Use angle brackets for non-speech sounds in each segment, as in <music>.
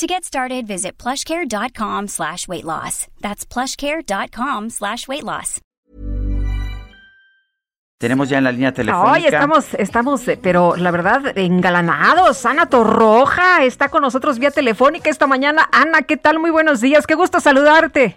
To get started, visit plushcare.com slash weight loss. That's plushcare.com slash weight loss. Tenemos ya en la línea telefónica. Hoy estamos, estamos, eh, pero la verdad, engalanados. Ana Torroja está con nosotros vía telefónica esta mañana. Ana, ¿qué tal? Muy buenos días. Qué gusto saludarte.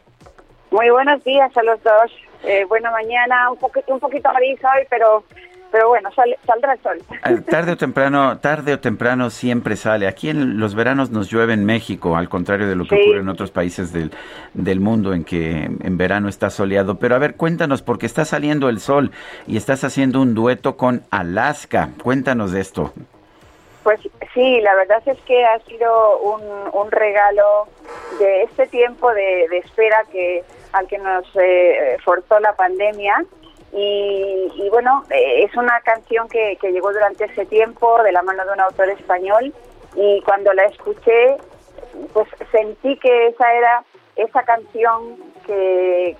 Muy buenos días a los dos. Eh, buena mañana, un poquito, un poquito gris hoy, pero pero bueno, saldrá el sol. Ah, tarde o temprano, tarde o temprano siempre sale. Aquí en los veranos nos llueve en México, al contrario de lo que ocurre en otros países del, del mundo en que en verano está soleado. Pero a ver, cuéntanos, porque está saliendo el sol y estás haciendo un dueto con Alaska. Cuéntanos de esto. Pues sí, la verdad es que ha sido un, un regalo de este tiempo de, espera que al que nos eh, forzó la pandemia y, bueno, eh, es una canción que, llegó durante ese tiempo de la mano de un autor español y cuando la escuché, pues sentí que esa era esa canción que,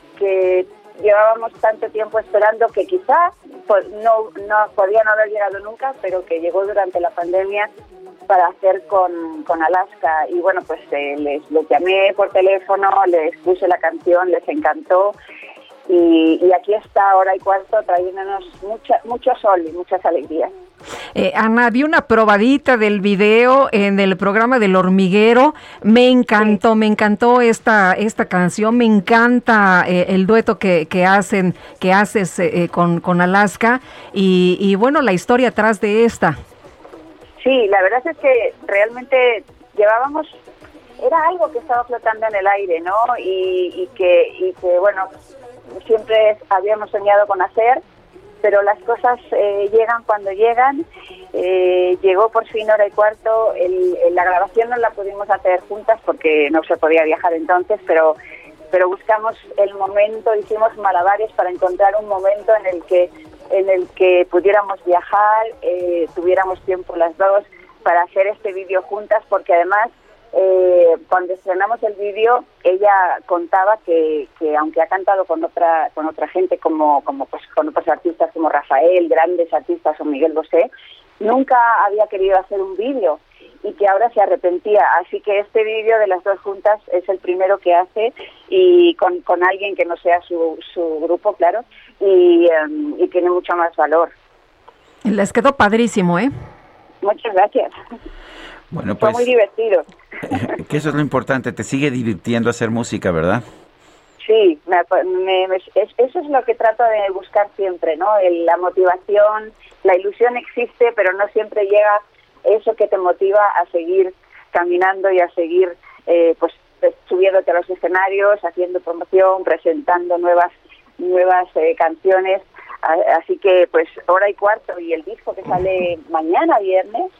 llevábamos tanto tiempo esperando que quizás no, no podía no haber llegado nunca, pero que llegó durante la pandemia para hacer con, con Alaska. Y bueno, pues eh, les, les llamé por teléfono, les puse la canción, les encantó y, aquí está hora y cuarto trayéndonos mucha, mucho sol y muchas alegrías. Eh, Ana, vi una probadita del video en el programa del hormiguero. Me encantó, me encantó esta, esta canción, me encanta eh, el dueto que, que, hacen, que haces eh, con, con, Alaska y, y, bueno, la historia atrás de esta. Sí, la verdad es que realmente llevábamos, era algo que estaba flotando en el aire, ¿no? Y, y que, y que, bueno, siempre habíamos soñado con hacer, pero las cosas eh, llegan cuando llegan. Eh, llegó por fin hora y cuarto. la grabación no la pudimos hacer juntas porque no se podía viajar entonces, pero pero buscamos el momento, hicimos malabares para encontrar un momento en el que en el que pudiéramos viajar, eh, tuviéramos tiempo las dos para hacer este vídeo juntas, porque además eh, cuando estrenamos el vídeo, ella contaba que, que, aunque ha cantado con otra con otra gente, como, como pues con otros artistas como Rafael, grandes artistas o Miguel Bosé, nunca había querido hacer un vídeo y que ahora se arrepentía. Así que este vídeo de las dos juntas es el primero que hace y con, con alguien que no sea su, su grupo, claro, y, em, y tiene mucho más valor. Les quedó padrísimo, ¿eh? Muchas gracias. Bueno, pues, Fue muy divertido. <laughs> Que eso es lo importante, te sigue divirtiendo hacer música, ¿verdad? Sí, eso es lo que trato de buscar siempre, ¿no? la motivación, la ilusión existe, pero no siempre llega eso que te motiva a seguir caminando y a seguir, eh, pues, pues, subiéndote a los escenarios, haciendo promoción, presentando nuevas nuevas eh, canciones. Así que, pues, hora y cuarto y el disco que sale <laughs> mañana viernes,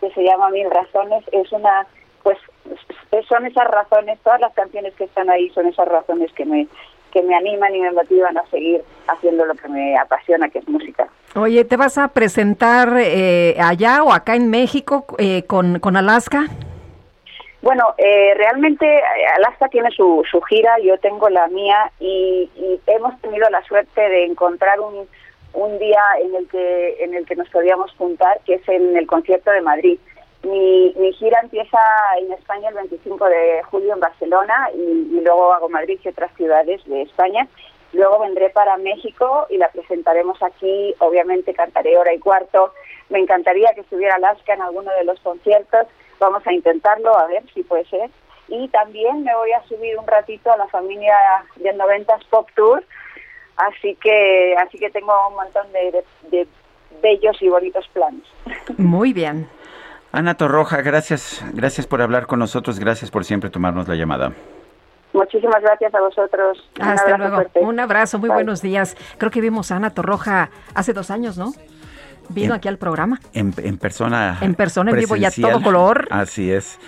que se llama Mil Razones, es una, pues son esas razones, todas las canciones que están ahí son esas razones que me que me animan y me motivan a seguir haciendo lo que me apasiona, que es música. Oye, ¿te vas a presentar eh, allá o acá en México eh, con, con Alaska? Bueno, eh, realmente Alaska tiene su, su gira, yo tengo la mía y, y hemos tenido la suerte de encontrar un, un día en el que en el que nos podíamos juntar, que es en el concierto de Madrid. Mi, gira empieza en España el 25 de julio en Barcelona y, luego hago Madrid y otras ciudades de España. Luego vendré para México y la presentaremos aquí. Obviamente cantaré hora y cuarto. Me encantaría que estuviera Alaska en alguno de los conciertos. Vamos a intentarlo, a ver si puede ser. Y también me voy a subir un ratito a la familia de 90 Pop Tour Así que, así que tengo un montón de, bellos y bonitos planes. <laughs> Muy bien. Ana Torroja, gracias, gracias por hablar con nosotros, gracias por siempre tomarnos la llamada. Muchísimas gracias a vosotros. Hasta luego. Un abrazo, muy buenos días. Creo que vimos a Ana Torroja hace dos años, ¿no? Vino aquí al programa. En, persona. En persona, en vivo y a todo color. Así es.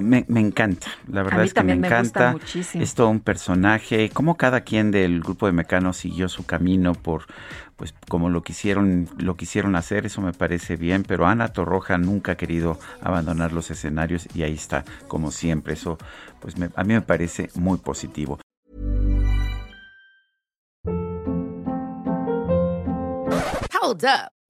Me, encanta. La verdad es que me encanta. es todo un personaje. Como cada quien del grupo de Mecanos siguió su camino por, pues como lo quisieron, lo quisieron hacer, eso me parece bien, pero Ana Torroja nunca ha querido abandonar los escenarios y ahí está, como siempre. Eso, pues a mí me parece muy positivo. Hold up.